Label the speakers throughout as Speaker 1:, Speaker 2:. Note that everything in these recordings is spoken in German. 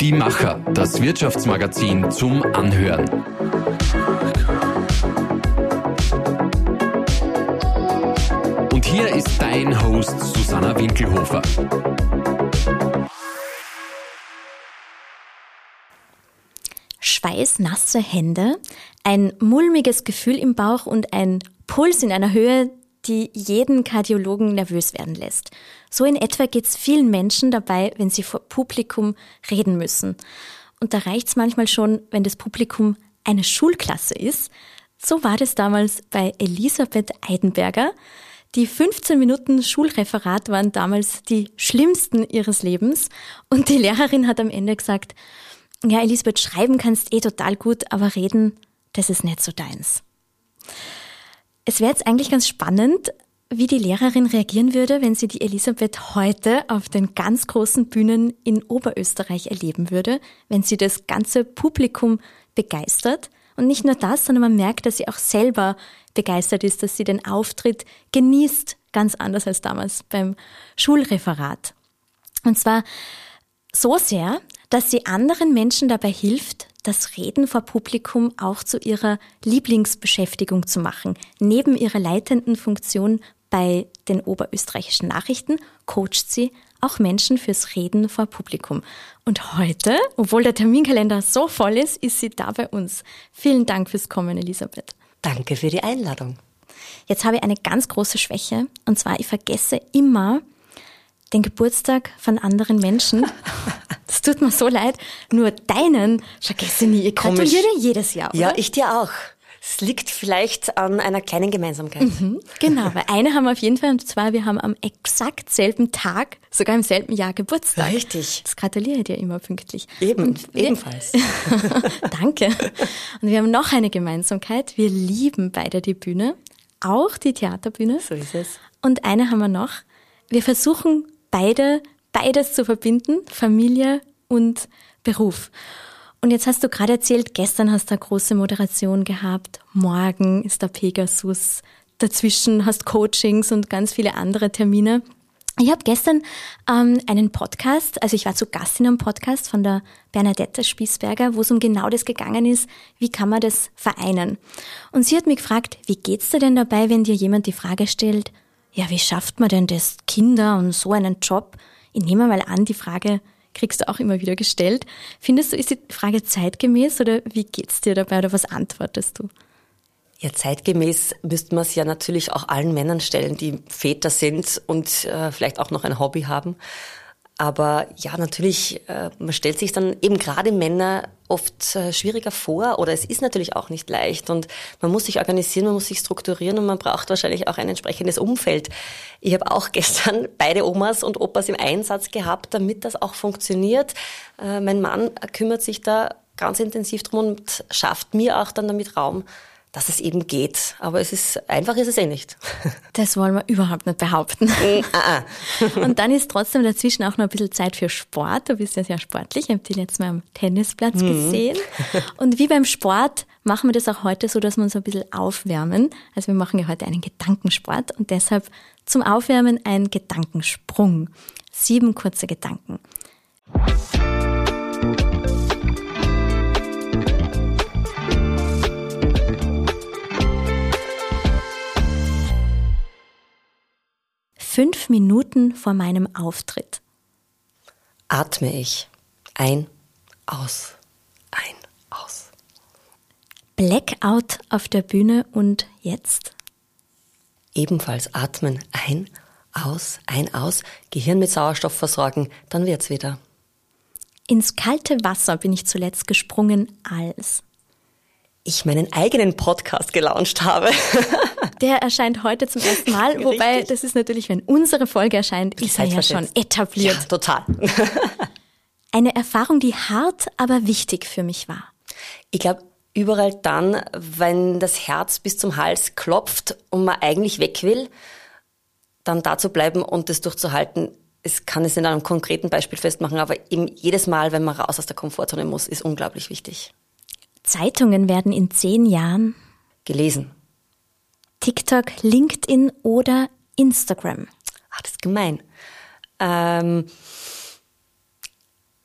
Speaker 1: Die Macher, das Wirtschaftsmagazin zum Anhören. Und hier ist dein Host Susanna Winkelhofer.
Speaker 2: schweißnasse Hände, ein mulmiges Gefühl im Bauch und ein Puls in einer Höhe, die jeden Kardiologen nervös werden lässt. So in etwa geht es vielen Menschen dabei, wenn sie vor Publikum reden müssen. Und da reicht es manchmal schon, wenn das Publikum eine Schulklasse ist. So war das damals bei Elisabeth Eidenberger. Die 15 Minuten Schulreferat waren damals die schlimmsten ihres Lebens. Und die Lehrerin hat am Ende gesagt, ja, Elisabeth, schreiben kannst eh total gut, aber reden, das ist nicht so deins. Es wäre jetzt eigentlich ganz spannend, wie die Lehrerin reagieren würde, wenn sie die Elisabeth heute auf den ganz großen Bühnen in Oberösterreich erleben würde, wenn sie das ganze Publikum begeistert. Und nicht nur das, sondern man merkt, dass sie auch selber begeistert ist, dass sie den Auftritt genießt, ganz anders als damals beim Schulreferat. Und zwar so sehr, dass sie anderen Menschen dabei hilft, das Reden vor Publikum auch zu ihrer Lieblingsbeschäftigung zu machen. Neben ihrer leitenden Funktion bei den oberösterreichischen Nachrichten coacht sie auch Menschen fürs Reden vor Publikum. Und heute, obwohl der Terminkalender so voll ist, ist sie da bei uns. Vielen Dank fürs Kommen, Elisabeth.
Speaker 3: Danke für die Einladung.
Speaker 2: Jetzt habe ich eine ganz große Schwäche, und zwar ich vergesse immer den Geburtstag von anderen Menschen. Es tut mir so leid. Nur deinen vergesse nie. Ich gratuliere jedes Jahr. Oder?
Speaker 3: Ja, ich dir auch. Es liegt vielleicht an einer kleinen Gemeinsamkeit.
Speaker 2: Mhm, genau, weil eine haben wir auf jeden Fall, und zwar wir haben am exakt selben Tag, sogar im selben Jahr Geburtstag.
Speaker 3: Richtig.
Speaker 2: Das gratuliere ich dir immer pünktlich.
Speaker 3: Eben, wir, ebenfalls.
Speaker 2: Danke. Und wir haben noch eine Gemeinsamkeit. Wir lieben beide die Bühne, auch die Theaterbühne.
Speaker 3: So ist es.
Speaker 2: Und eine haben wir noch. Wir versuchen beide, beides zu verbinden, Familie und Beruf. Und jetzt hast du gerade erzählt, gestern hast du eine große Moderation gehabt, morgen ist der Pegasus, dazwischen hast Coachings und ganz viele andere Termine. Ich habe gestern ähm, einen Podcast, also ich war zu Gast in einem Podcast von der Bernadette Spießberger, wo es um genau das gegangen ist, wie kann man das vereinen. Und sie hat mich gefragt, wie geht's dir denn dabei, wenn dir jemand die Frage stellt, ja, wie schafft man denn das, Kinder und so einen Job? Ich nehme mal an, die Frage kriegst du auch immer wieder gestellt. Findest du, ist die Frage zeitgemäß oder wie geht's dir dabei oder was antwortest du?
Speaker 3: Ja, zeitgemäß müsste man es ja natürlich auch allen Männern stellen, die Väter sind und äh, vielleicht auch noch ein Hobby haben. Aber ja, natürlich, äh, man stellt sich dann eben gerade Männer oft äh, schwieriger vor oder es ist natürlich auch nicht leicht und man muss sich organisieren, man muss sich strukturieren und man braucht wahrscheinlich auch ein entsprechendes Umfeld. Ich habe auch gestern beide Omas und Opas im Einsatz gehabt, damit das auch funktioniert. Äh, mein Mann kümmert sich da ganz intensiv drum und schafft mir auch dann damit Raum, dass es eben geht. Aber es ist, einfach ist es eh nicht.
Speaker 2: Das wollen wir überhaupt nicht behaupten.
Speaker 3: Ah,
Speaker 2: ah. Und dann ist trotzdem dazwischen auch noch ein bisschen Zeit für Sport. Du bist ja sehr sportlich. Ich habe dich letztes Mal am Tennisplatz mhm. gesehen. Und wie beim Sport machen wir das auch heute so, dass wir uns ein bisschen aufwärmen. Also wir machen ja heute einen Gedankensport und deshalb zum Aufwärmen ein Gedankensprung. Sieben kurze Gedanken. Fünf Minuten vor meinem Auftritt.
Speaker 3: Atme ich ein, aus, ein, aus.
Speaker 2: Blackout auf der Bühne und jetzt?
Speaker 3: Ebenfalls atmen ein, aus, ein, aus, Gehirn mit Sauerstoff versorgen, dann wird's wieder.
Speaker 2: Ins kalte Wasser bin ich zuletzt gesprungen als
Speaker 3: ich meinen eigenen Podcast gelauncht habe.
Speaker 2: Der erscheint heute zum ersten Mal, wobei Richtig. das ist natürlich, wenn unsere Folge erscheint, ist er ja schon etabliert. Ja,
Speaker 3: total.
Speaker 2: Eine Erfahrung, die hart, aber wichtig für mich war.
Speaker 3: Ich glaube, überall dann, wenn das Herz bis zum Hals klopft und man eigentlich weg will, dann da zu bleiben und das durchzuhalten, es kann es in einem konkreten Beispiel festmachen, aber eben jedes Mal, wenn man raus aus der Komfortzone muss, ist unglaublich wichtig.
Speaker 2: Zeitungen werden in zehn Jahren
Speaker 3: gelesen.
Speaker 2: TikTok, LinkedIn oder Instagram.
Speaker 3: Ah, das ist gemein. Ähm,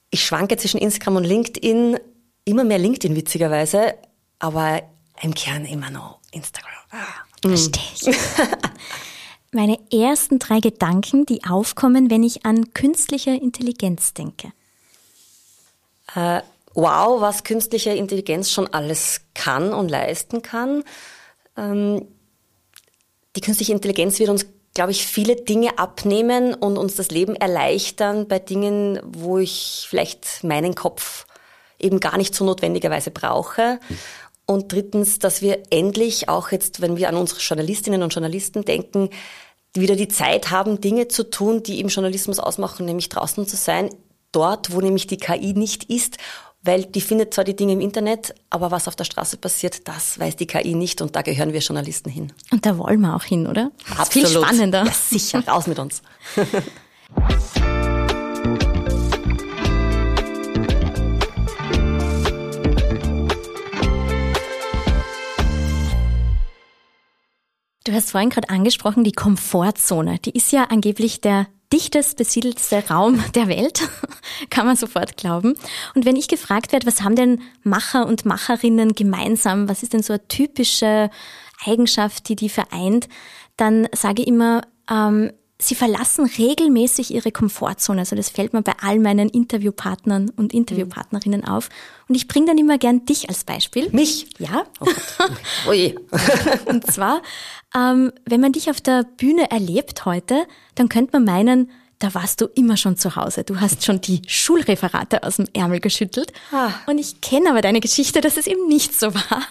Speaker 3: ich schwanke zwischen Instagram und LinkedIn, immer mehr LinkedIn witzigerweise, aber im Kern immer noch Instagram.
Speaker 2: Ah. Verstehe ich. Meine ersten drei Gedanken, die aufkommen, wenn ich an künstliche Intelligenz denke.
Speaker 3: Äh, wow, was künstliche Intelligenz schon alles kann und leisten kann. Ähm, die künstliche Intelligenz wird uns, glaube ich, viele Dinge abnehmen und uns das Leben erleichtern bei Dingen, wo ich vielleicht meinen Kopf eben gar nicht so notwendigerweise brauche. Und drittens, dass wir endlich auch jetzt, wenn wir an unsere Journalistinnen und Journalisten denken, wieder die Zeit haben, Dinge zu tun, die im Journalismus ausmachen, nämlich draußen zu sein, dort, wo nämlich die KI nicht ist, weil die findet zwar die Dinge im Internet, aber was auf der Straße passiert, das weiß die KI nicht und da gehören wir Journalisten hin.
Speaker 2: Und da wollen wir auch hin, oder?
Speaker 3: Absolut.
Speaker 2: Viel spannender.
Speaker 3: Ja, sicher, raus mit uns.
Speaker 2: Du hast vorhin gerade angesprochen, die Komfortzone. Die ist ja angeblich der dichtest besiedelste Raum der Welt, kann man sofort glauben. Und wenn ich gefragt werde, was haben denn Macher und Macherinnen gemeinsam, was ist denn so eine typische Eigenschaft, die die vereint, dann sage ich immer, ähm, sie verlassen regelmäßig ihre Komfortzone. Also das fällt mir bei all meinen Interviewpartnern und Interviewpartnerinnen mhm. auf. Und ich bringe dann immer gern dich als Beispiel.
Speaker 3: Mich?
Speaker 2: Ja.
Speaker 3: Oh. Ui.
Speaker 2: und zwar, ähm, wenn man dich auf der Bühne erlebt heute, dann könnte man meinen, da warst du immer schon zu Hause. Du hast schon die Schulreferate aus dem Ärmel geschüttelt. Ah. Und ich kenne aber deine Geschichte, dass es eben nicht so war.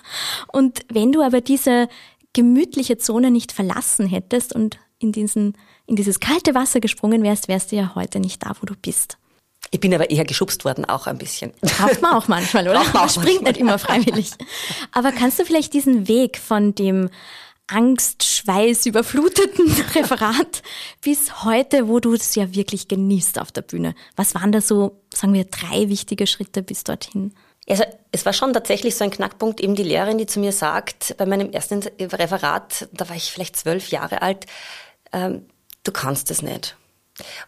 Speaker 2: Und wenn du aber diese gemütliche Zone nicht verlassen hättest und in diesen in dieses kalte Wasser gesprungen wärst, wärst du ja heute nicht da, wo du bist.
Speaker 3: Ich bin aber eher geschubst worden, auch ein bisschen.
Speaker 2: Braucht man auch manchmal, oder?
Speaker 3: Man,
Speaker 2: man springt nicht immer freiwillig. Aber kannst du vielleicht diesen Weg von dem Angst, Schweiß überfluteten Referat bis heute, wo du es ja wirklich genießt auf der Bühne. Was waren da so, sagen wir, drei wichtige Schritte bis dorthin?
Speaker 3: Also es war schon tatsächlich so ein Knackpunkt, eben die Lehrerin, die zu mir sagt, bei meinem ersten Referat, da war ich vielleicht zwölf Jahre alt, ähm, du kannst es nicht.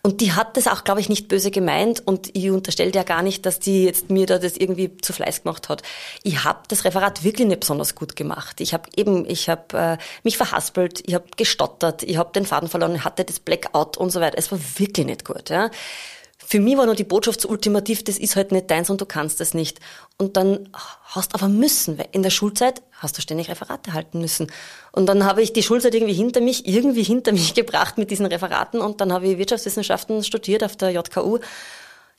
Speaker 3: Und die hat das auch, glaube ich, nicht böse gemeint und ich unterstelle dir gar nicht, dass die jetzt mir da das irgendwie zu Fleiß gemacht hat. Ich habe das Referat wirklich nicht besonders gut gemacht. Ich habe eben, ich habe äh, mich verhaspelt, ich habe gestottert, ich habe den Faden verloren, hatte das Blackout und so weiter. Es war wirklich nicht gut. Ja. Für mich war nur die Botschaft so ultimativ, das ist halt nicht deins und du kannst es nicht. Und dann hast aber müssen, weil in der Schulzeit hast du ständig Referate halten müssen. Und dann habe ich die Schulzeit irgendwie hinter mich, irgendwie hinter mich gebracht mit diesen Referaten und dann habe ich Wirtschaftswissenschaften studiert auf der JKU.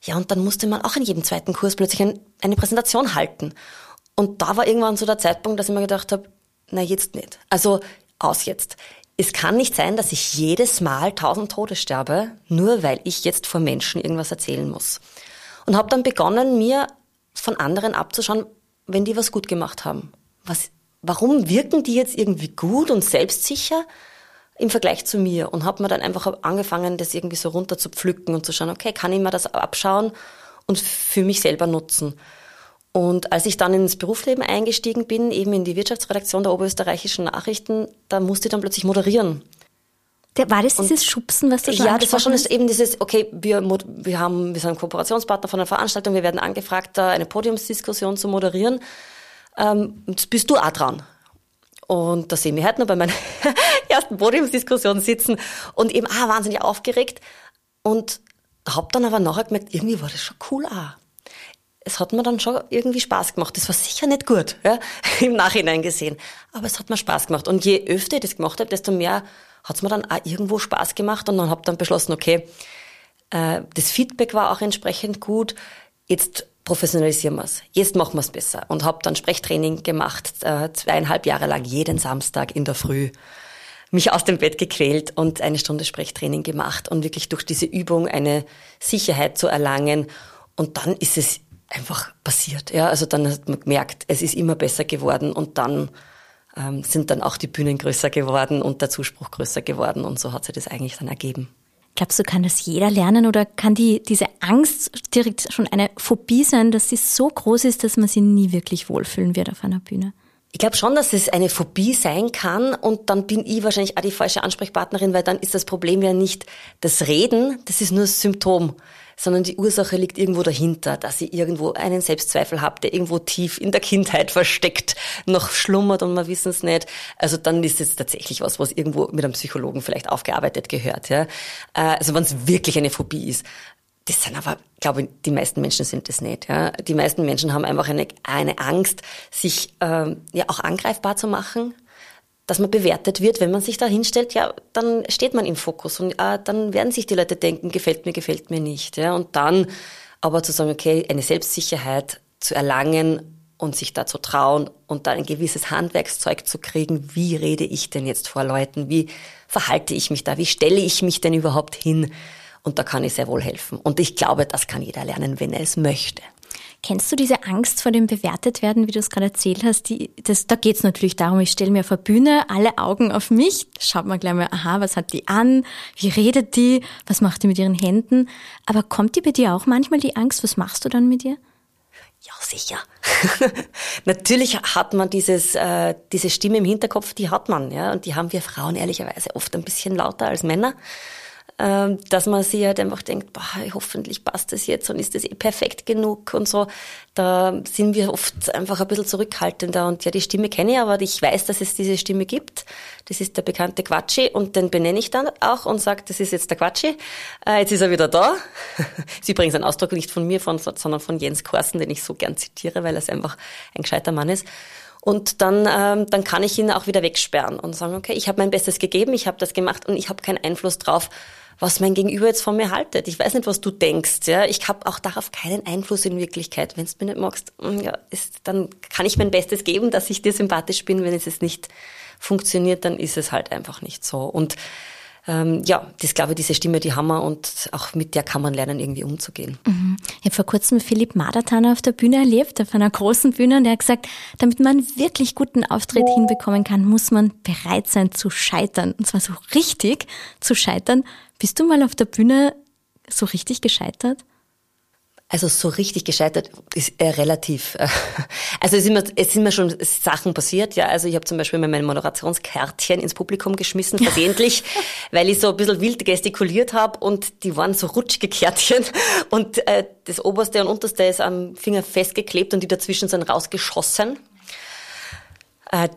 Speaker 3: Ja, und dann musste man auch in jedem zweiten Kurs plötzlich ein, eine Präsentation halten. Und da war irgendwann so der Zeitpunkt, dass ich mir gedacht habe, na jetzt nicht. Also aus jetzt es kann nicht sein, dass ich jedes Mal tausend Tode sterbe, nur weil ich jetzt vor Menschen irgendwas erzählen muss. Und habe dann begonnen, mir von anderen abzuschauen, wenn die was gut gemacht haben. Was, warum wirken die jetzt irgendwie gut und selbstsicher im Vergleich zu mir? Und habe mir dann einfach angefangen, das irgendwie so runter zu pflücken und zu schauen, okay, kann ich mir das abschauen und für mich selber nutzen? Und als ich dann ins Berufsleben eingestiegen bin, eben in die Wirtschaftsredaktion der Oberösterreichischen Nachrichten, da musste ich dann plötzlich moderieren.
Speaker 2: Der, war das dieses und, Schubsen, was du schon
Speaker 3: Ja, das war schon das, eben dieses, okay, wir, wir haben, wir sind Kooperationspartner von einer Veranstaltung, wir werden angefragt, da eine Podiumsdiskussion zu moderieren. Ähm, jetzt bist du auch dran. Und da sehen wir heute noch bei meiner ersten Podiumsdiskussion sitzen und eben ah, wahnsinnig aufgeregt. Und hab dann aber nachher gemerkt, irgendwie war das schon cool auch es hat mir dann schon irgendwie Spaß gemacht. Das war sicher nicht gut, ja, im Nachhinein gesehen. Aber es hat mir Spaß gemacht. Und je öfter ich das gemacht habe, desto mehr hat es mir dann auch irgendwo Spaß gemacht. Und dann habe dann beschlossen, okay, äh, das Feedback war auch entsprechend gut. Jetzt professionalisieren wir es. Jetzt machen wir es besser. Und habe dann Sprechtraining gemacht, äh, zweieinhalb Jahre lang jeden Samstag in der Früh mich aus dem Bett gequält und eine Stunde Sprechtraining gemacht und wirklich durch diese Übung eine Sicherheit zu erlangen. Und dann ist es einfach passiert. Ja, also dann hat man gemerkt, es ist immer besser geworden und dann ähm, sind dann auch die Bühnen größer geworden und der Zuspruch größer geworden und so hat sich das eigentlich dann ergeben.
Speaker 2: Glaubst du, kann das jeder lernen oder kann die, diese Angst direkt schon eine Phobie sein, dass sie so groß ist, dass man sie nie wirklich wohlfühlen wird auf einer Bühne?
Speaker 3: Ich glaube schon, dass es eine Phobie sein kann und dann bin ich wahrscheinlich auch die falsche Ansprechpartnerin, weil dann ist das Problem ja nicht das Reden, das ist nur das Symptom, sondern die Ursache liegt irgendwo dahinter, dass ich irgendwo einen Selbstzweifel habe, der irgendwo tief in der Kindheit versteckt noch schlummert und wir wissen es nicht. Also dann ist es tatsächlich was, was irgendwo mit einem Psychologen vielleicht aufgearbeitet gehört. Ja? Äh, also wenn es wirklich eine Phobie ist. Das sind aber, glaube ich, die meisten Menschen sind das nicht. Ja. Die meisten Menschen haben einfach eine, eine Angst, sich ähm, ja auch angreifbar zu machen, dass man bewertet wird, wenn man sich da hinstellt, ja, dann steht man im Fokus und äh, dann werden sich die Leute denken, gefällt mir, gefällt mir nicht. Ja. Und dann aber zu sagen, okay, eine Selbstsicherheit zu erlangen und sich da zu trauen und da ein gewisses Handwerkszeug zu kriegen, wie rede ich denn jetzt vor Leuten, wie verhalte ich mich da, wie stelle ich mich denn überhaupt hin? Und da kann ich sehr wohl helfen. Und ich glaube, das kann jeder lernen, wenn er es möchte.
Speaker 2: Kennst du diese Angst vor dem Bewertetwerden, wie du es gerade erzählt hast? Die, das, da geht es natürlich darum, ich stelle mir der Bühne alle Augen auf mich, schaut man gleich mal, aha, was hat die an, wie redet die, was macht die mit ihren Händen. Aber kommt die bei dir auch manchmal die Angst? Was machst du dann mit dir?
Speaker 3: Ja, sicher. Natürlich hat man dieses, äh, diese Stimme im Hinterkopf, die hat man, ja, und die haben wir Frauen ehrlicherweise oft ein bisschen lauter als Männer. Ähm, dass man sich halt einfach denkt, boah, hoffentlich passt das jetzt und ist das eh perfekt genug und so. Da sind wir oft einfach ein bisschen zurückhaltender und ja, die Stimme kenne ich, aber ich weiß, dass es diese Stimme gibt. Das ist der bekannte Quatschi und den benenne ich dann auch und sage, das ist jetzt der Quatschi. Äh, jetzt ist er wieder da. ist übrigens ein Ausdruck nicht von mir, von, sondern von Jens Korsen, den ich so gern zitiere, weil er einfach ein gescheiter Mann ist. Und dann, ähm, dann kann ich ihn auch wieder wegsperren und sagen, okay, ich habe mein Bestes gegeben, ich habe das gemacht und ich habe keinen Einfluss drauf, was mein Gegenüber jetzt von mir haltet. Ich weiß nicht, was du denkst. Ja, ich habe auch darauf keinen Einfluss in Wirklichkeit. Wenn du mir nicht magst, mm, ja, ist, dann kann ich mein Bestes geben, dass ich dir sympathisch bin. Wenn es nicht funktioniert, dann ist es halt einfach nicht so. Und ähm, ja, das glaube ich, diese Stimme, die haben wir und auch mit der kann man lernen, irgendwie umzugehen.
Speaker 2: Mhm. Ich habe vor kurzem Philipp Madatana auf der Bühne erlebt, auf einer großen Bühne, und der hat gesagt, damit man wirklich guten Auftritt hinbekommen kann, muss man bereit sein zu scheitern. Und zwar so richtig zu scheitern. Bist du mal auf der Bühne so richtig gescheitert?
Speaker 3: Also so richtig gescheitert ist er relativ. Äh, also es sind, mir, es sind mir schon Sachen passiert, ja. Also ich habe zum Beispiel mein Moderationskärtchen ins Publikum geschmissen, versehentlich, weil ich so ein bisschen wild gestikuliert habe und die waren so rutschige Kärtchen und äh, das oberste und unterste ist am Finger festgeklebt und die dazwischen sind rausgeschossen. Äh,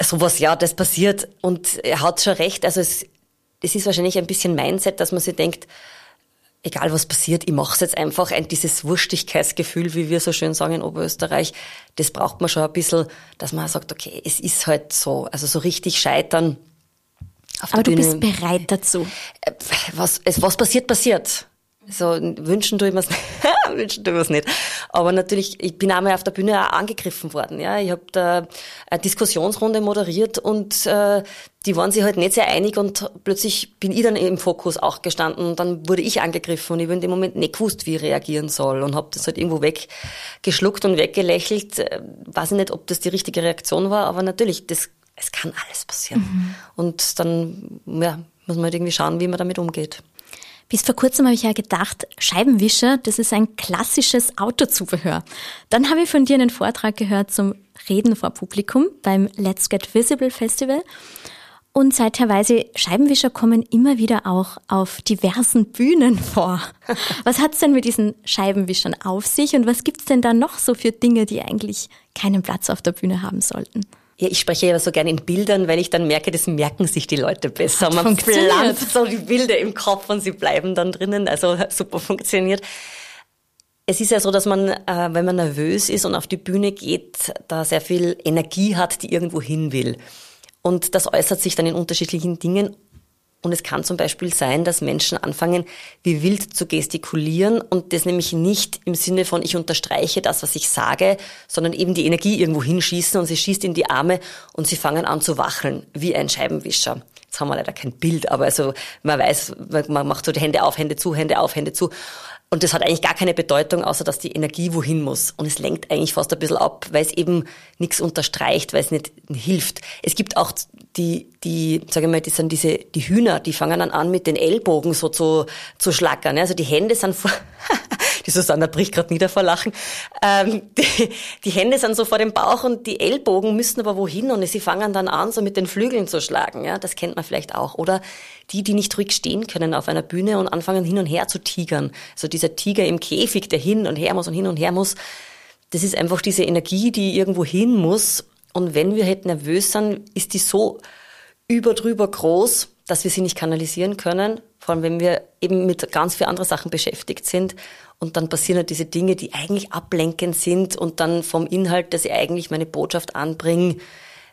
Speaker 3: sowas, ja, das passiert und er hat schon recht. Also es, es ist wahrscheinlich ein bisschen Mindset, dass man sich denkt, egal was passiert, ich mache es jetzt einfach. Ein, dieses Wurstigkeitsgefühl, wie wir so schön sagen in Oberösterreich, das braucht man schon ein bisschen, dass man sagt, okay, es ist halt so. Also so richtig scheitern.
Speaker 2: Aber du Bühne, bist bereit dazu.
Speaker 3: Äh, was, was passiert, passiert. So wünschen tue ich mir's nicht. wünschen tue ich mir's nicht. Aber natürlich, ich bin einmal auf der Bühne auch angegriffen worden. Ja, ich habe da eine Diskussionsrunde moderiert und äh, die waren sich halt nicht sehr einig und plötzlich bin ich dann im Fokus auch gestanden und dann wurde ich angegriffen und ich habe in dem Moment nicht gewusst, wie ich reagieren soll und habe das halt irgendwo weggeschluckt und weggelächelt. Äh, weiß ich nicht, ob das die richtige Reaktion war, aber natürlich, das es kann alles passieren. Mhm. Und dann ja, muss man halt irgendwie schauen, wie man damit umgeht.
Speaker 2: Bis vor kurzem habe ich ja gedacht, Scheibenwischer, das ist ein klassisches Autozubehör. Dann habe ich von dir einen Vortrag gehört zum Reden vor Publikum beim Let's Get Visible Festival. Und seither weiß ich, Scheibenwischer kommen immer wieder auch auf diversen Bühnen vor. Was hat's denn mit diesen Scheibenwischern auf sich und was gibt's denn da noch so für Dinge, die eigentlich keinen Platz auf der Bühne haben sollten?
Speaker 3: Ja, ich spreche ja so gerne in Bildern, weil ich dann merke, das merken sich die Leute besser. Man pflanzt so die Bilder im Kopf und sie bleiben dann drinnen. Also super funktioniert. Es ist ja so, dass man, äh, wenn man nervös ist und auf die Bühne geht, da sehr viel Energie hat, die irgendwo hin will. Und das äußert sich dann in unterschiedlichen Dingen. Und es kann zum Beispiel sein, dass Menschen anfangen, wie wild zu gestikulieren und das nämlich nicht im Sinne von ich unterstreiche das, was ich sage, sondern eben die Energie irgendwo hinschießen und sie schießt in die Arme und sie fangen an zu wacheln, wie ein Scheibenwischer. Jetzt haben wir leider kein Bild, aber also man weiß, man macht so die Hände auf, Hände zu, Hände auf, Hände zu. Und das hat eigentlich gar keine Bedeutung, außer dass die Energie wohin muss. Und es lenkt eigentlich fast ein bisschen ab, weil es eben nichts unterstreicht, weil es nicht hilft. Es gibt auch die, die, sage ich mal, das sind diese, die Hühner, die fangen dann an mit den Ellbogen so zu, zu schlackern. Also die Hände sind vor, die Susanne bricht gerade nieder vor Lachen. Ähm, die, die, Hände sind so vor dem Bauch und die Ellbogen müssen aber wohin und sie fangen dann an, so mit den Flügeln zu schlagen. Ja, das kennt man vielleicht auch. Oder die, die nicht ruhig stehen können auf einer Bühne und anfangen hin und her zu tigern. So dieser Tiger im Käfig, der hin und her muss und hin und her muss. Das ist einfach diese Energie, die irgendwo hin muss. Und wenn wir halt nervös sind, ist die so überdrüber groß, dass wir sie nicht kanalisieren können. Vor allem, wenn wir eben mit ganz vielen anderen Sachen beschäftigt sind. Und dann passieren halt diese Dinge, die eigentlich ablenkend sind und dann vom Inhalt, dass ich eigentlich meine Botschaft anbringe,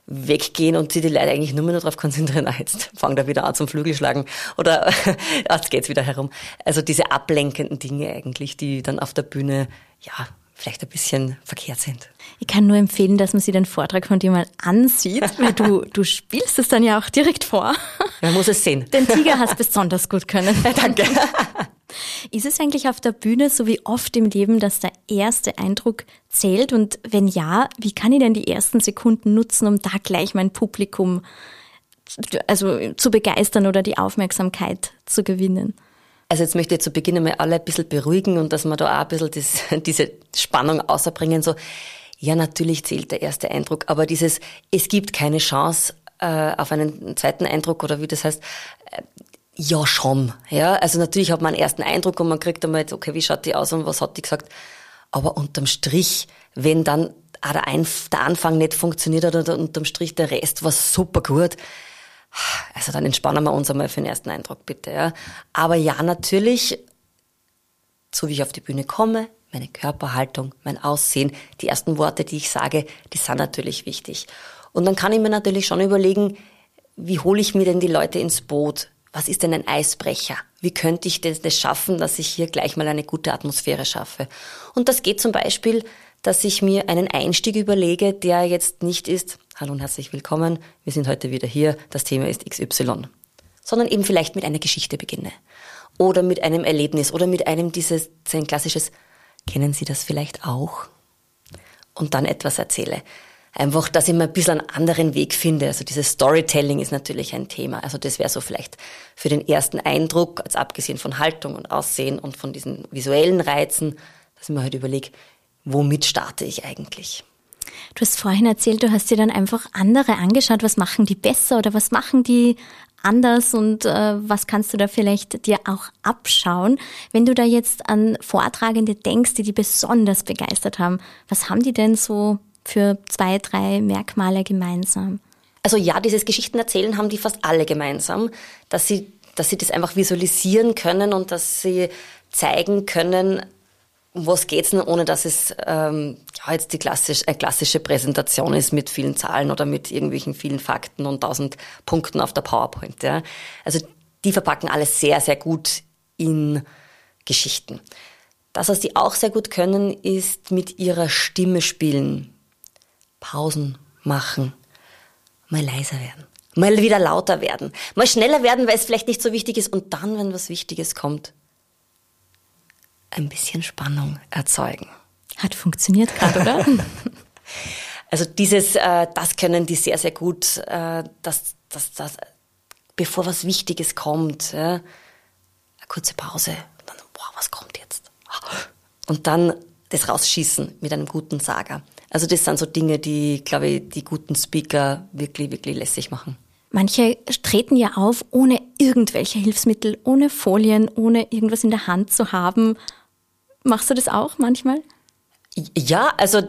Speaker 3: weggehen und sie die Leute eigentlich nur mehr darauf konzentrieren, ah, jetzt fangen da wieder an zum Flügelschlagen oder jetzt geht's wieder herum. Also diese ablenkenden Dinge eigentlich, die dann auf der Bühne, ja, vielleicht ein bisschen verkehrt sind.
Speaker 2: Ich kann nur empfehlen, dass man sich den Vortrag von dir mal ansieht, weil du, du spielst es dann ja auch direkt vor.
Speaker 3: Man muss es sehen.
Speaker 2: Den Tiger hast besonders gut können.
Speaker 3: Danke.
Speaker 2: Ist es eigentlich auf der Bühne so wie oft im Leben, dass der erste Eindruck zählt? Und wenn ja, wie kann ich denn die ersten Sekunden nutzen, um da gleich mein Publikum also zu begeistern oder die Aufmerksamkeit zu gewinnen?
Speaker 3: Also jetzt möchte ich zu Beginn einmal alle ein bisschen beruhigen und dass wir da auch ein bisschen das, diese Spannung außerbringen. So, ja, natürlich zählt der erste Eindruck, aber dieses, es gibt keine Chance äh, auf einen zweiten Eindruck oder wie das heißt, äh, ja schon. Ja, also natürlich hat man einen ersten Eindruck und man kriegt einmal, jetzt, okay, wie schaut die aus und was hat die gesagt. Aber unterm Strich, wenn dann auch der, Einf der Anfang nicht funktioniert hat oder unterm Strich der Rest war super gut, also dann entspannen wir uns einmal für den ersten Eindruck, bitte. Ja. Aber ja, natürlich, so wie ich auf die Bühne komme, meine Körperhaltung, mein Aussehen, die ersten Worte, die ich sage, die sind natürlich wichtig. Und dann kann ich mir natürlich schon überlegen, wie hole ich mir denn die Leute ins Boot? Was ist denn ein Eisbrecher? Wie könnte ich das schaffen, dass ich hier gleich mal eine gute Atmosphäre schaffe? Und das geht zum Beispiel, dass ich mir einen Einstieg überlege, der jetzt nicht ist, hallo und herzlich willkommen, wir sind heute wieder hier, das Thema ist XY, sondern eben vielleicht mit einer Geschichte beginne oder mit einem Erlebnis oder mit einem dieses, ein klassisches, kennen Sie das vielleicht auch? Und dann etwas erzähle. Einfach, dass ich mal ein bisschen einen anderen Weg finde. Also dieses Storytelling ist natürlich ein Thema. Also das wäre so vielleicht für den ersten Eindruck, als abgesehen von Haltung und Aussehen und von diesen visuellen Reizen, dass ich mir halt überlege, womit starte ich eigentlich?
Speaker 2: Du hast vorhin erzählt, du hast dir dann einfach andere angeschaut. Was machen die besser oder was machen die anders und äh, was kannst du da vielleicht dir auch abschauen? Wenn du da jetzt an Vortragende denkst, die die besonders begeistert haben, was haben die denn so für zwei, drei Merkmale gemeinsam?
Speaker 3: Also ja, dieses Geschichtenerzählen haben die fast alle gemeinsam, dass sie, dass sie das einfach visualisieren können und dass sie zeigen können, um was geht's denn, ohne dass es ähm, ja, jetzt die klassisch, eine klassische Präsentation ist mit vielen Zahlen oder mit irgendwelchen vielen Fakten und tausend Punkten auf der PowerPoint. Ja. Also die verpacken alles sehr, sehr gut in Geschichten. Das, was die auch sehr gut können, ist mit ihrer Stimme spielen. Pausen machen, mal leiser werden, mal wieder lauter werden, mal schneller werden, weil es vielleicht nicht so wichtig ist und dann, wenn was Wichtiges kommt, ein bisschen Spannung erzeugen.
Speaker 2: Hat funktioniert gerade, oder?
Speaker 3: also dieses, äh, das können die sehr, sehr gut, äh, dass, dass, dass, bevor was Wichtiges kommt, ja, eine kurze Pause, und dann, boah, was kommt jetzt? Und dann das rausschießen mit einem guten Sager. Also das sind so Dinge, die, glaube ich, die guten Speaker wirklich, wirklich lässig machen.
Speaker 2: Manche treten ja auf, ohne irgendwelche Hilfsmittel, ohne Folien, ohne irgendwas in der Hand zu haben Machst du das auch manchmal?
Speaker 3: Ja, also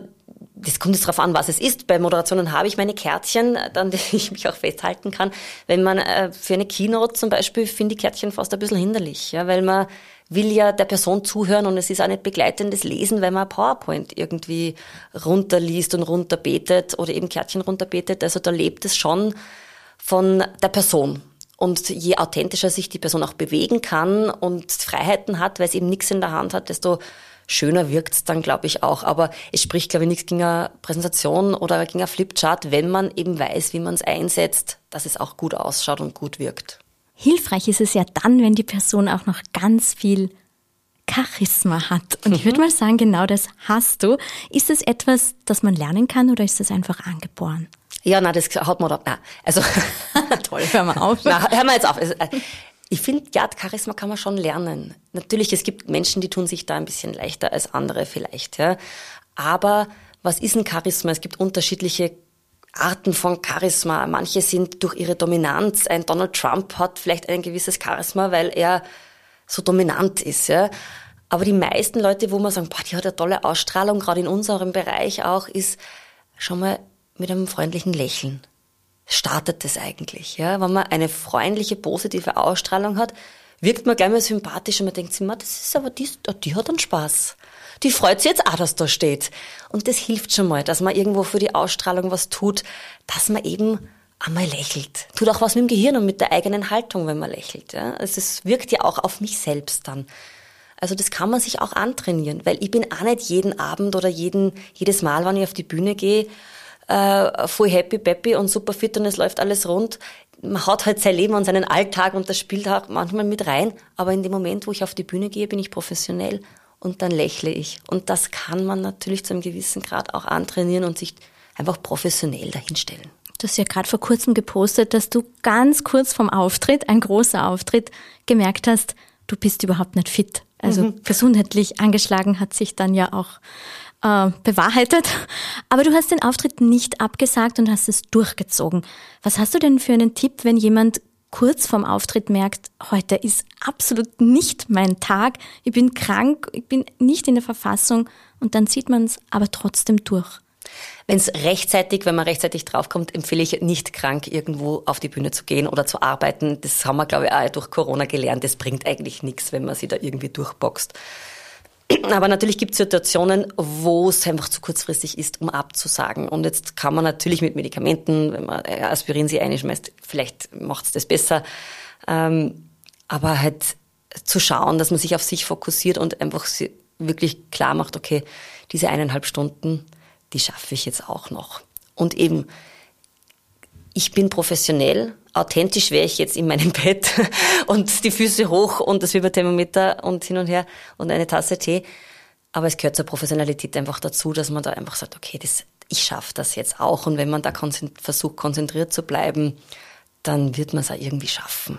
Speaker 3: das kommt jetzt darauf an, was es ist. Bei Moderationen habe ich meine Kärtchen, an denen ich mich auch festhalten kann. Wenn man äh, für eine Keynote zum Beispiel, finde ich Kärtchen fast ein bisschen hinderlich, ja, weil man will ja der Person zuhören und es ist auch nicht begleitendes Lesen, weil man PowerPoint irgendwie runterliest und runterbetet oder eben Kärtchen runterbetet. Also da lebt es schon von der Person. Und je authentischer sich die Person auch bewegen kann und Freiheiten hat, weil es eben nichts in der Hand hat, desto schöner wirkt es dann, glaube ich, auch. Aber es spricht, glaube ich, nichts gegen eine Präsentation oder gegen ein Flipchart, wenn man eben weiß, wie man es einsetzt, dass es auch gut ausschaut und gut wirkt.
Speaker 2: Hilfreich ist es ja dann, wenn die Person auch noch ganz viel Charisma hat. Und ich würde mhm. mal sagen, genau das hast du. Ist es etwas, das man lernen kann oder ist es einfach angeboren?
Speaker 3: Ja, na, das hat man da. Na, also
Speaker 2: toll, hör mal auf.
Speaker 3: Na, hör mal jetzt auf. Äh, Ich finde, ja, Charisma kann man schon lernen. Natürlich, es gibt Menschen, die tun sich da ein bisschen leichter als andere vielleicht, ja. Aber was ist ein Charisma? Es gibt unterschiedliche Arten von Charisma. Manche sind durch ihre Dominanz. Ein Donald Trump hat vielleicht ein gewisses Charisma, weil er so dominant ist, ja. Aber die meisten Leute, wo man sagen, boah, die hat eine tolle Ausstrahlung, gerade in unserem Bereich auch, ist schon mal mit einem freundlichen Lächeln. Startet das eigentlich, ja? Wenn man eine freundliche, positive Ausstrahlung hat, wirkt man gleich mal sympathisch und man denkt sich, das ist aber die, die hat einen Spaß. Die freut sich jetzt auch, dass da steht. Und das hilft schon mal, dass man irgendwo für die Ausstrahlung was tut, dass man eben einmal lächelt. Tut auch was mit dem Gehirn und mit der eigenen Haltung, wenn man lächelt. Ja? Also es wirkt ja auch auf mich selbst dann. Also das kann man sich auch antrainieren, weil ich bin auch nicht jeden Abend oder jeden, jedes Mal, wenn ich auf die Bühne gehe, äh, voll happy, peppy und super fit und es läuft alles rund. Man hat halt sein Leben und seinen Alltag und das spielt auch manchmal mit rein. Aber in dem Moment, wo ich auf die Bühne gehe, bin ich professionell und dann lächle ich. Und das kann man natürlich zu einem gewissen Grad auch antrainieren und sich einfach professionell dahinstellen.
Speaker 2: Du hast ja gerade vor kurzem gepostet, dass du ganz kurz vom Auftritt, ein großer Auftritt, gemerkt hast, du bist überhaupt nicht fit. Also mhm. gesundheitlich angeschlagen hat sich dann ja auch äh, bewahrheitet. Aber du hast den Auftritt nicht abgesagt und hast es durchgezogen. Was hast du denn für einen Tipp, wenn jemand kurz vorm Auftritt merkt, heute ist absolut nicht mein Tag, ich bin krank, ich bin nicht in der Verfassung und dann zieht man es aber trotzdem durch?
Speaker 3: Wenn es rechtzeitig, wenn man rechtzeitig draufkommt, empfehle ich nicht krank irgendwo auf die Bühne zu gehen oder zu arbeiten. Das haben wir, glaube ich, auch durch Corona gelernt. Das bringt eigentlich nichts, wenn man sich da irgendwie durchboxt. Aber natürlich gibt es Situationen, wo es einfach zu kurzfristig ist, um abzusagen. Und jetzt kann man natürlich mit Medikamenten, wenn man Aspirin sich einschmeißt, vielleicht macht es das besser. Ähm, aber halt zu schauen, dass man sich auf sich fokussiert und einfach wirklich klar macht, okay, diese eineinhalb Stunden, die schaffe ich jetzt auch noch. Und eben, ich bin professionell, authentisch wäre ich jetzt in meinem Bett und die Füße hoch und das Fieberthermometer und hin und her und eine Tasse Tee. Aber es gehört zur Professionalität einfach dazu, dass man da einfach sagt, okay, das, ich schaffe das jetzt auch. Und wenn man da versucht, konzentriert zu bleiben, dann wird man es auch irgendwie schaffen.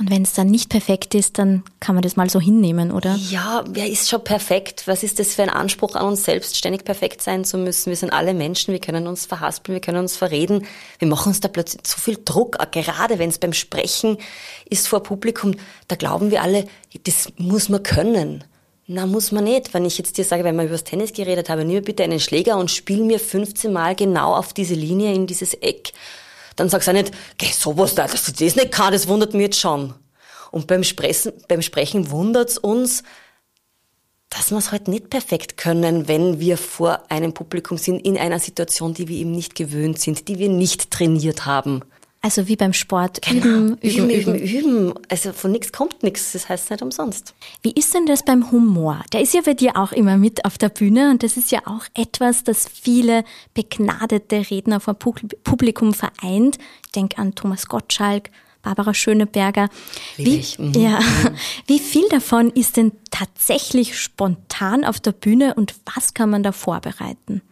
Speaker 2: Und wenn es dann nicht perfekt ist, dann kann man das mal so hinnehmen, oder?
Speaker 3: Ja, wer ist schon perfekt? Was ist das für ein Anspruch an uns selbst, ständig perfekt sein zu müssen? Wir sind alle Menschen, wir können uns verhaspeln, wir können uns verreden. Wir machen uns da plötzlich zu viel Druck, gerade wenn es beim Sprechen ist vor Publikum, da glauben wir alle, das muss man können. Na, muss man nicht. Wenn ich jetzt dir sage, wenn wir über das Tennis geredet haben, nimm mir bitte einen Schläger und spiel mir 15 Mal genau auf diese Linie in dieses Eck dann sagst du auch nicht, geh, sowas, dass du das nicht kann, das wundert mich jetzt schon. Und beim Sprechen, beim Sprechen wundert's uns, dass wir es halt nicht perfekt können, wenn wir vor einem Publikum sind, in einer Situation, die wir eben nicht gewöhnt sind, die wir nicht trainiert haben.
Speaker 2: Also wie beim Sport.
Speaker 3: Genau. Üben, üben, üben, üben, üben. Also von nichts kommt nichts. Das heißt nicht umsonst.
Speaker 2: Wie ist denn das beim Humor? Der ist ja bei dir auch immer mit auf der Bühne und das ist ja auch etwas, das viele begnadete Redner vor Publikum vereint. Ich denke an Thomas Gottschalk, Barbara Schöneberger. Wie, mhm. ja, wie viel davon ist denn tatsächlich spontan auf der Bühne und was kann man da vorbereiten?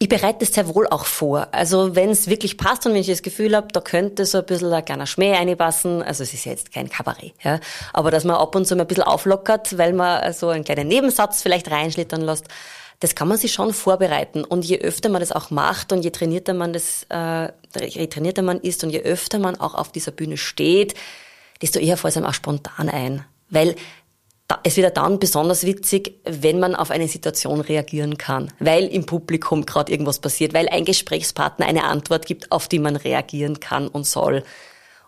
Speaker 3: Ich bereite das sehr wohl auch vor. Also wenn es wirklich passt und wenn ich das Gefühl habe, da könnte so ein bisschen ein kleiner Schmäh einpassen, also es ist ja jetzt kein Kabarett, ja, aber dass man ab und zu mal ein bisschen auflockert, weil man so einen kleinen Nebensatz vielleicht reinschlittern lässt, das kann man sich schon vorbereiten. Und je öfter man das auch macht und je trainierter man das, äh, je trainierter man ist und je öfter man auch auf dieser Bühne steht, desto eher fällt es einem auch spontan ein. Weil es wird dann besonders witzig, wenn man auf eine Situation reagieren kann, weil im Publikum gerade irgendwas passiert, weil ein Gesprächspartner eine Antwort gibt, auf die man reagieren kann und soll.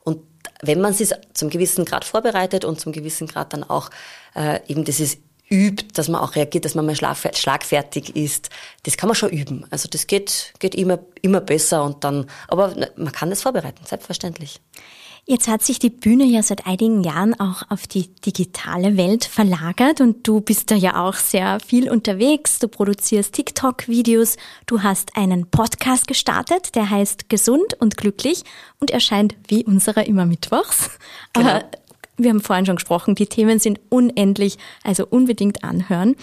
Speaker 3: Und wenn man sich zum gewissen Grad vorbereitet und zum gewissen Grad dann auch äh, eben dieses übt, dass man auch reagiert, dass man mal schlagfertig ist, das kann man schon üben. Also das geht, geht immer, immer besser und dann, aber man kann das vorbereiten, selbstverständlich.
Speaker 2: Jetzt hat sich die Bühne ja seit einigen Jahren auch auf die digitale Welt verlagert und du bist da ja auch sehr viel unterwegs. Du produzierst TikTok-Videos, du hast einen Podcast gestartet, der heißt Gesund und Glücklich und erscheint wie unserer immer mittwochs. Genau. Aber wir haben vorhin schon gesprochen, die Themen sind unendlich, also unbedingt anhören.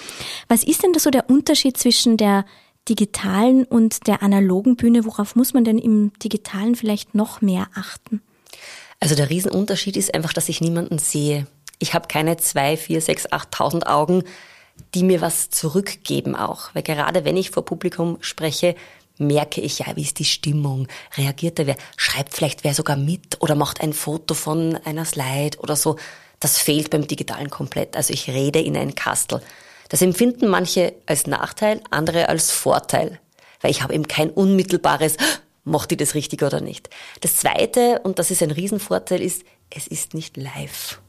Speaker 2: Was ist denn da so der Unterschied zwischen der digitalen und der analogen Bühne? Worauf muss man denn im digitalen vielleicht noch mehr achten?
Speaker 3: Also der Riesenunterschied ist einfach, dass ich niemanden sehe. Ich habe keine zwei, vier, sechs, achttausend Augen, die mir was zurückgeben auch. Weil gerade wenn ich vor Publikum spreche, merke ich ja, wie ist die Stimmung, reagiert da wer, schreibt vielleicht wer sogar mit oder macht ein Foto von einer Slide oder so. Das fehlt beim Digitalen komplett. Also ich rede in ein Kastel. Das empfinden manche als Nachteil, andere als Vorteil, weil ich habe eben kein unmittelbares, macht die das richtig oder nicht. Das Zweite, und das ist ein Riesenvorteil, ist, es ist nicht live.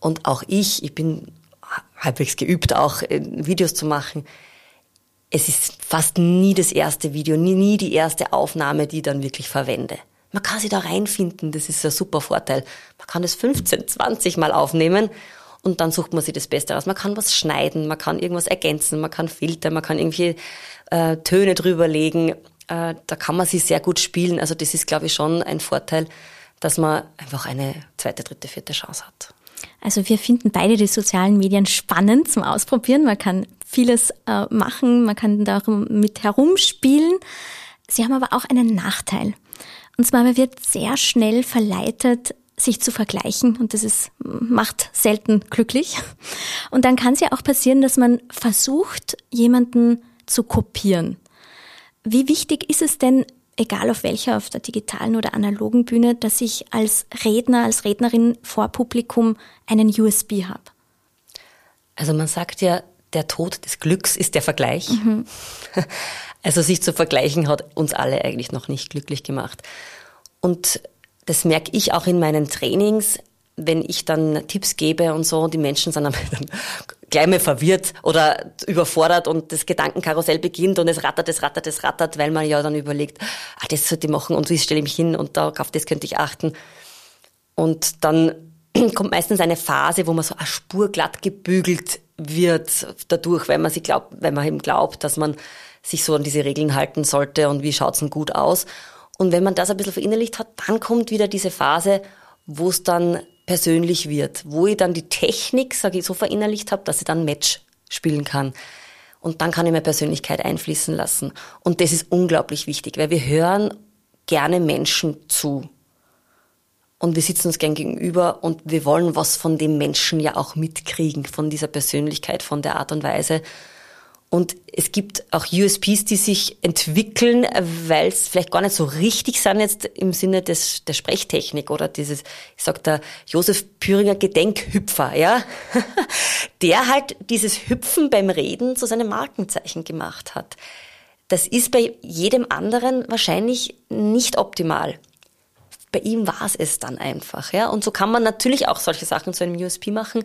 Speaker 3: Und auch ich, ich bin halbwegs geübt, auch äh, Videos zu machen. Es ist fast nie das erste Video, nie, nie die erste Aufnahme, die ich dann wirklich verwende. Man kann sich da reinfinden, das ist ein super Vorteil. Man kann das 15, 20 Mal aufnehmen und dann sucht man sich das Beste aus. Man kann was schneiden, man kann irgendwas ergänzen, man kann filtern, man kann irgendwie äh, Töne drüberlegen. Äh, da kann man sie sehr gut spielen. Also das ist, glaube ich, schon ein Vorteil, dass man einfach eine zweite, dritte, vierte Chance hat.
Speaker 2: Also wir finden beide die sozialen Medien spannend zum Ausprobieren. Man kann vieles äh, machen, man kann damit herumspielen. Sie haben aber auch einen Nachteil. Und zwar, man wird sehr schnell verleitet, sich zu vergleichen und das ist, macht selten glücklich. Und dann kann es ja auch passieren, dass man versucht, jemanden zu kopieren. Wie wichtig ist es denn, egal auf welcher, auf der digitalen oder analogen Bühne, dass ich als Redner, als Rednerin vor Publikum einen USB habe?
Speaker 3: Also man sagt ja, der Tod des Glücks ist der Vergleich. Mhm. Also sich zu vergleichen hat uns alle eigentlich noch nicht glücklich gemacht. Und das merke ich auch in meinen Trainings, wenn ich dann Tipps gebe und so, die Menschen sind dann gleich mal verwirrt oder überfordert und das Gedankenkarussell beginnt und es rattert, es rattert, es rattert, weil man ja dann überlegt, ah, das sollte ich machen und wie stelle ich mich hin und da, auf das könnte ich achten. Und dann kommt meistens eine Phase, wo man so eine Spur glatt gebügelt wird dadurch, weil man sich glaubt, weil man eben glaubt, dass man sich so an diese Regeln halten sollte und wie schaut's denn gut aus. Und wenn man das ein bisschen verinnerlicht hat, dann kommt wieder diese Phase, wo es dann persönlich wird, wo ich dann die Technik, sage ich, so verinnerlicht habe, dass ich dann Match spielen kann. Und dann kann ich meine Persönlichkeit einfließen lassen. Und das ist unglaublich wichtig, weil wir hören gerne Menschen zu. Und wir sitzen uns gern gegenüber und wir wollen was von dem Menschen ja auch mitkriegen, von dieser Persönlichkeit, von der Art und Weise. Und es gibt auch USPs, die sich entwickeln, weil es vielleicht gar nicht so richtig sind jetzt im Sinne des, der Sprechtechnik oder dieses, ich sag der Josef Püringer Gedenkhüpfer, ja, der halt dieses Hüpfen beim Reden zu seinem Markenzeichen gemacht hat. Das ist bei jedem anderen wahrscheinlich nicht optimal. Bei ihm war es es dann einfach, ja. Und so kann man natürlich auch solche Sachen zu einem USP machen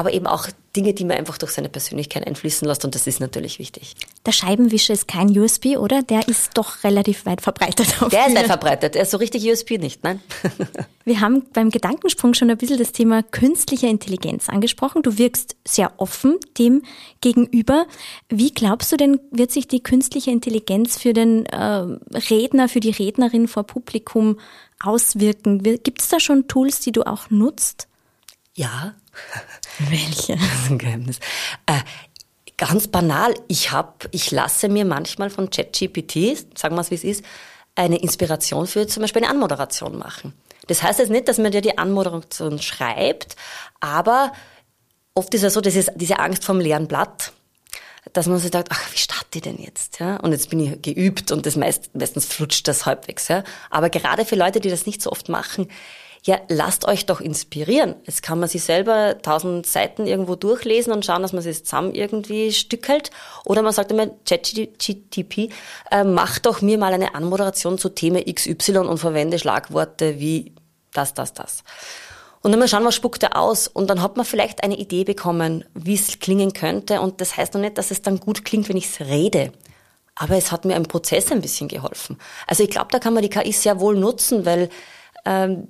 Speaker 3: aber eben auch Dinge, die man einfach durch seine Persönlichkeit einfließen lässt und das ist natürlich wichtig.
Speaker 2: Der Scheibenwischer ist kein USB, oder? Der ist doch relativ weit verbreitet.
Speaker 3: Der ist weit verbreitet, er ist so richtig USB nicht, nein?
Speaker 2: Wir haben beim Gedankensprung schon ein bisschen das Thema künstliche Intelligenz angesprochen. Du wirkst sehr offen dem gegenüber. Wie glaubst du denn, wird sich die künstliche Intelligenz für den äh, Redner, für die Rednerin vor Publikum auswirken? Gibt es da schon Tools, die du auch nutzt?
Speaker 3: Ja.
Speaker 2: Welche?
Speaker 3: Das ist ein Geheimnis. Äh, ganz banal. Ich habe, ich lasse mir manchmal von ChatGPT, sagen wir es wie es ist, eine Inspiration für zum Beispiel eine Anmoderation machen. Das heißt jetzt nicht, dass man dir die Anmoderation schreibt, aber oft ist es so, das ist diese Angst vom leeren Blatt, dass man sich sagt, ach, wie starte ich denn jetzt? Ja? Und jetzt bin ich geübt und das meist, meistens flutscht das halbwegs. Ja? Aber gerade für Leute, die das nicht so oft machen, ja, lasst euch doch inspirieren. Jetzt kann man sich selber tausend Seiten irgendwo durchlesen und schauen, dass man es zusammen irgendwie stückelt. Oder man sagt immer, ChatGTP, äh, mach doch mir mal eine Anmoderation zu Thema XY und verwende Schlagworte wie das, das, das. Und dann mal schauen, was spuckt er aus. Und dann hat man vielleicht eine Idee bekommen, wie es klingen könnte. Und das heißt noch nicht, dass es dann gut klingt, wenn ich es rede. Aber es hat mir im Prozess ein bisschen geholfen. Also ich glaube, da kann man die KI sehr wohl nutzen, weil ähm,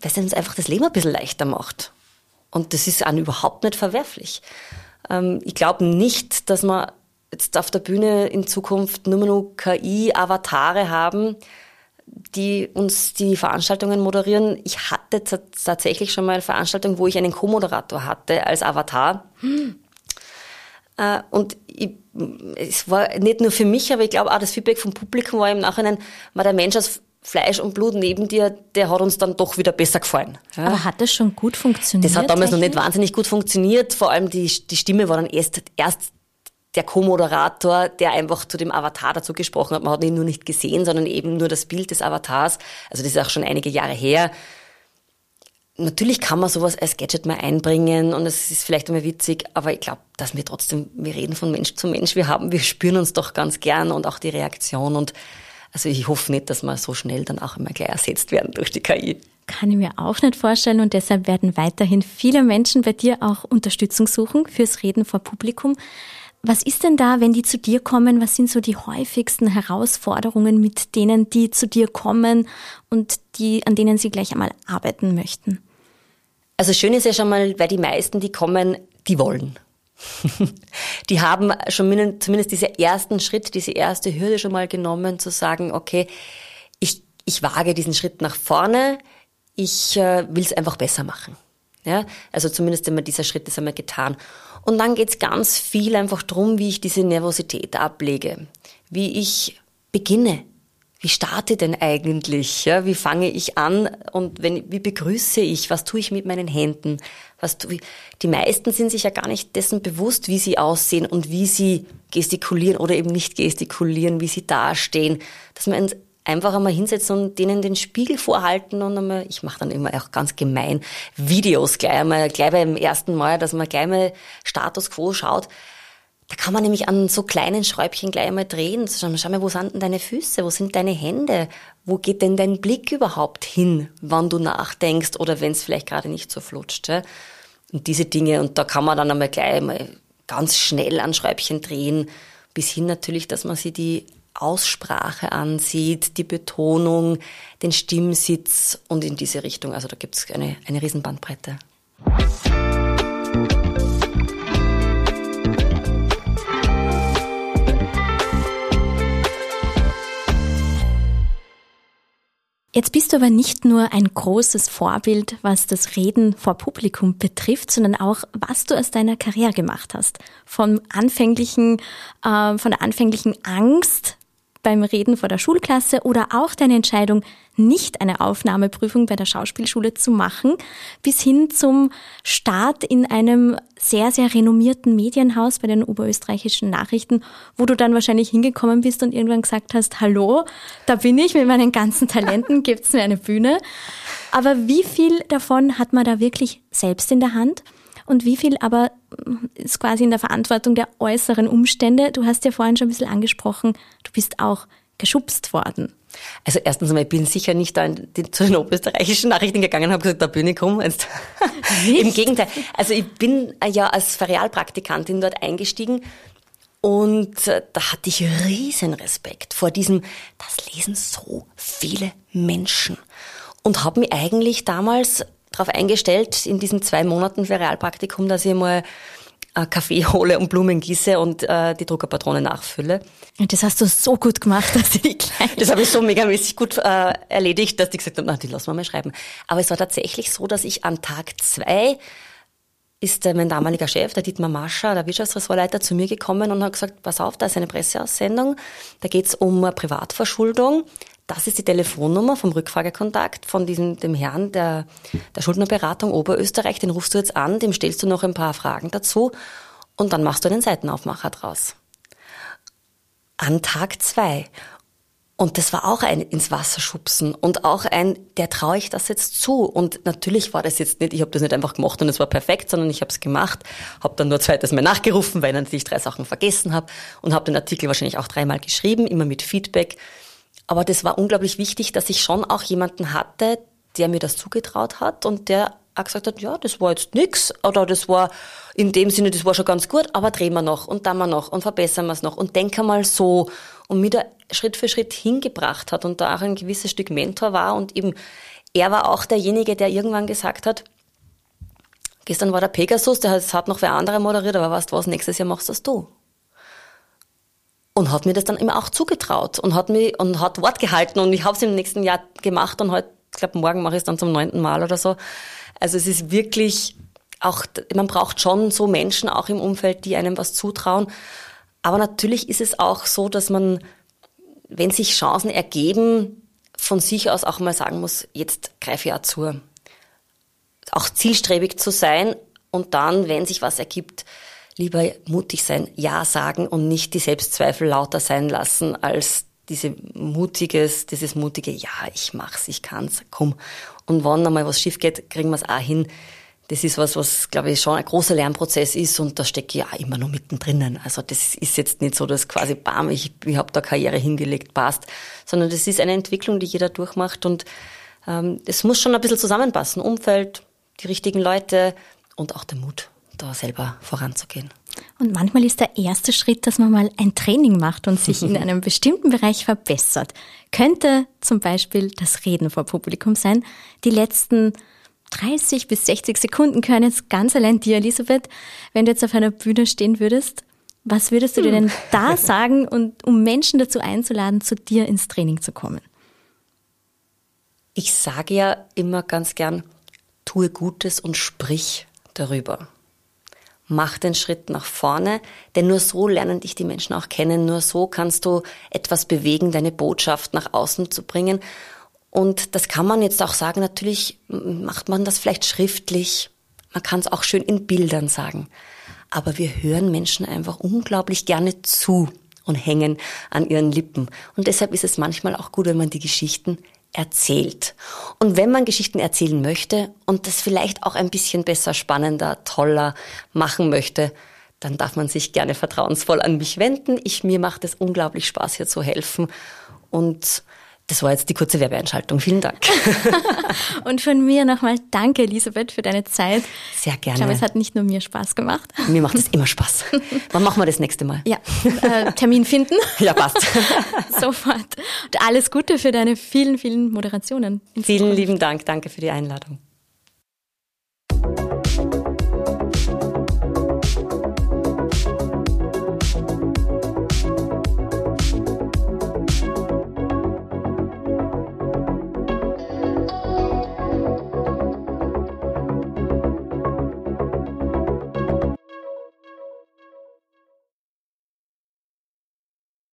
Speaker 3: weil es uns einfach das Leben ein bisschen leichter macht. Und das ist an überhaupt nicht verwerflich. Ähm, ich glaube nicht, dass wir jetzt auf der Bühne in Zukunft nur noch KI-Avatare haben, die uns die Veranstaltungen moderieren. Ich hatte tatsächlich schon mal Veranstaltungen, wo ich einen Co-Moderator hatte als Avatar. Hm. Und ich, es war nicht nur für mich, aber ich glaube auch das Feedback vom Publikum war im Nachhinein, war der Mensch als Fleisch und Blut neben dir, der hat uns dann doch wieder besser gefallen.
Speaker 2: Ja. Aber hat das schon gut funktioniert?
Speaker 3: Das hat damals technisch? noch nicht wahnsinnig gut funktioniert. Vor allem die, die Stimme war dann erst, erst der Co-Moderator, der einfach zu dem Avatar dazu gesprochen hat. Man hat ihn nur nicht gesehen, sondern eben nur das Bild des Avatars. Also das ist auch schon einige Jahre her. Natürlich kann man sowas als Gadget mal einbringen und es ist vielleicht einmal witzig, aber ich glaube, dass wir trotzdem, wir reden von Mensch zu Mensch, wir haben, wir spüren uns doch ganz gern und auch die Reaktion und also ich hoffe nicht, dass wir so schnell dann auch immer gleich ersetzt werden durch die KI.
Speaker 2: Kann ich mir auch nicht vorstellen und deshalb werden weiterhin viele Menschen bei dir auch Unterstützung suchen fürs Reden vor Publikum. Was ist denn da, wenn die zu dir kommen? Was sind so die häufigsten Herausforderungen, mit denen die zu dir kommen und die, an denen sie gleich einmal arbeiten möchten?
Speaker 3: Also schön ist ja schon mal, weil die meisten, die kommen, die wollen. Die haben schon zumindest diesen ersten Schritt, diese erste Hürde schon mal genommen, zu sagen, okay, ich, ich wage diesen Schritt nach vorne, ich äh, will es einfach besser machen. Ja, also zumindest immer dieser Schritt ist einmal getan. Und dann geht's ganz viel einfach drum, wie ich diese Nervosität ablege, wie ich beginne. Wie starte denn eigentlich? Ja, wie fange ich an und wenn, wie begrüße ich? Was tue ich mit meinen Händen? Was ich? Die meisten sind sich ja gar nicht dessen bewusst, wie sie aussehen und wie sie gestikulieren oder eben nicht gestikulieren, wie sie dastehen. Dass man einfach einmal hinsetzen und denen den Spiegel vorhalten und einmal, ich mache dann immer auch ganz gemein Videos gleich einmal, gleich beim ersten Mal, dass man gleich mal Status Quo schaut. Da kann man nämlich an so kleinen Schräubchen gleich einmal drehen. Schau mal, wo sind denn deine Füße? Wo sind deine Hände? Wo geht denn dein Blick überhaupt hin, wann du nachdenkst oder wenn es vielleicht gerade nicht so flutscht? Ja? Und diese Dinge, und da kann man dann einmal gleich einmal ganz schnell an Schräubchen drehen, bis hin natürlich, dass man sich die Aussprache ansieht, die Betonung, den Stimmsitz und in diese Richtung. Also da gibt es eine, eine Riesenbandbreite.
Speaker 2: Jetzt bist du aber nicht nur ein großes Vorbild, was das Reden vor Publikum betrifft, sondern auch, was du aus deiner Karriere gemacht hast. Vom anfänglichen, äh, von der anfänglichen Angst beim Reden vor der Schulklasse oder auch deine Entscheidung, nicht eine Aufnahmeprüfung bei der Schauspielschule zu machen, bis hin zum Start in einem sehr, sehr renommierten Medienhaus bei den oberösterreichischen Nachrichten, wo du dann wahrscheinlich hingekommen bist und irgendwann gesagt hast, hallo, da bin ich mit meinen ganzen Talenten, gibt's mir eine Bühne. Aber wie viel davon hat man da wirklich selbst in der Hand? Und wie viel aber ist quasi in der Verantwortung der äußeren Umstände. Du hast ja vorhin schon ein bisschen angesprochen, du bist auch geschubst worden.
Speaker 3: Also erstens einmal, ich bin sicher nicht da in die, zu den oberösterreichischen Nachrichten gegangen und habe gesagt, da bin ich rum. Im Gegenteil. Also ich bin ja als Ferialpraktikantin dort eingestiegen und äh, da hatte ich riesen Respekt vor diesem, das lesen so viele Menschen. Und habe mich eigentlich damals darauf eingestellt, in diesen zwei Monaten für Realpraktikum, dass ich mal äh, Kaffee hole und Blumen gieße und äh, die Druckerpatrone nachfülle.
Speaker 2: Das hast du so gut gemacht, dass die kleinen
Speaker 3: Das habe ich so megamäßig gut äh, erledigt, dass die gesagt haben, na, die lassen wir mal schreiben. Aber es war tatsächlich so, dass ich an Tag zwei ist äh, mein damaliger Chef, der Dietmar Mascher, der Wirtschaftsressortleiter, zu mir gekommen und hat gesagt, pass auf, da ist eine Presseaussendung, da geht's um Privatverschuldung. Das ist die Telefonnummer vom Rückfragekontakt von diesem, dem Herrn der, der Schuldnerberatung Oberösterreich. Den rufst du jetzt an, dem stellst du noch ein paar Fragen dazu und dann machst du einen Seitenaufmacher draus. An Tag zwei. Und das war auch ein ins Wasser schubsen und auch ein, der traue ich das jetzt zu. Und natürlich war das jetzt nicht, ich habe das nicht einfach gemacht und es war perfekt, sondern ich habe es gemacht, habe dann nur zweites Mal nachgerufen, weil ich natürlich drei Sachen vergessen habe und habe den Artikel wahrscheinlich auch dreimal geschrieben, immer mit Feedback. Aber das war unglaublich wichtig, dass ich schon auch jemanden hatte, der mir das zugetraut hat und der auch gesagt hat, ja, das war jetzt nix oder das war in dem Sinne, das war schon ganz gut, aber drehen wir noch und dann wir noch und verbessern wir es noch und denken mal so. Und mir da Schritt für Schritt hingebracht hat und da auch ein gewisses Stück Mentor war und eben er war auch derjenige, der irgendwann gesagt hat, gestern war der Pegasus, der hat noch wer andere moderiert, aber weißt du was, nächstes Jahr machst das du und hat mir das dann immer auch zugetraut und hat mir und hat Wort gehalten und ich habe es im nächsten Jahr gemacht und heute, ich glaube, morgen mache ich es dann zum neunten Mal oder so. Also es ist wirklich auch, man braucht schon so Menschen auch im Umfeld, die einem was zutrauen. Aber natürlich ist es auch so, dass man, wenn sich Chancen ergeben, von sich aus auch mal sagen muss, jetzt greife ich auch zu. Auch zielstrebig zu sein und dann, wenn sich was ergibt, lieber mutig sein, Ja sagen und nicht die Selbstzweifel lauter sein lassen als diese mutiges, dieses mutige, ja, ich mach's, ich kann's, komm. Und wenn einmal was schief geht, kriegen wir es auch hin. Das ist was, was, glaube ich, schon ein großer Lernprozess ist und da stecke ich ja immer noch mittendrin. Also das ist jetzt nicht so, dass quasi, bam, ich, ich habe da Karriere hingelegt, passt, sondern das ist eine Entwicklung, die jeder durchmacht und ähm, es muss schon ein bisschen zusammenpassen. Umfeld, die richtigen Leute und auch der Mut, da selber voranzugehen.
Speaker 2: Und manchmal ist der erste Schritt, dass man mal ein Training macht und sich in einem bestimmten Bereich verbessert. Könnte zum Beispiel das Reden vor Publikum sein. Die letzten 30 bis 60 Sekunden gehören jetzt ganz allein dir, Elisabeth. Wenn du jetzt auf einer Bühne stehen würdest, was würdest du dir denn da sagen, und, um Menschen dazu einzuladen, zu dir ins Training zu kommen?
Speaker 3: Ich sage ja immer ganz gern, tue Gutes und sprich darüber mach den Schritt nach vorne, denn nur so lernen dich die Menschen auch kennen, nur so kannst du etwas bewegen, deine Botschaft nach außen zu bringen. Und das kann man jetzt auch sagen, natürlich macht man das vielleicht schriftlich, man kann es auch schön in Bildern sagen. Aber wir hören Menschen einfach unglaublich gerne zu und hängen an ihren Lippen. Und deshalb ist es manchmal auch gut, wenn man die Geschichten erzählt. Und wenn man Geschichten erzählen möchte und das vielleicht auch ein bisschen besser, spannender, toller machen möchte, dann darf man sich gerne vertrauensvoll an mich wenden. Ich, mir macht es unglaublich Spaß, hier zu helfen. Und das war jetzt die kurze Werbeeinschaltung. Vielen Dank.
Speaker 2: und von mir nochmal danke, Elisabeth, für deine Zeit.
Speaker 3: Sehr gerne.
Speaker 2: Ich glaube, es hat nicht nur mir Spaß gemacht.
Speaker 3: Mir macht es immer Spaß. Wann machen wir das nächste Mal?
Speaker 2: Ja, äh, Termin finden.
Speaker 3: ja, passt.
Speaker 2: Sofort. Und alles Gute für deine vielen, vielen Moderationen.
Speaker 3: Vielen lieben Dank. Danke für die Einladung.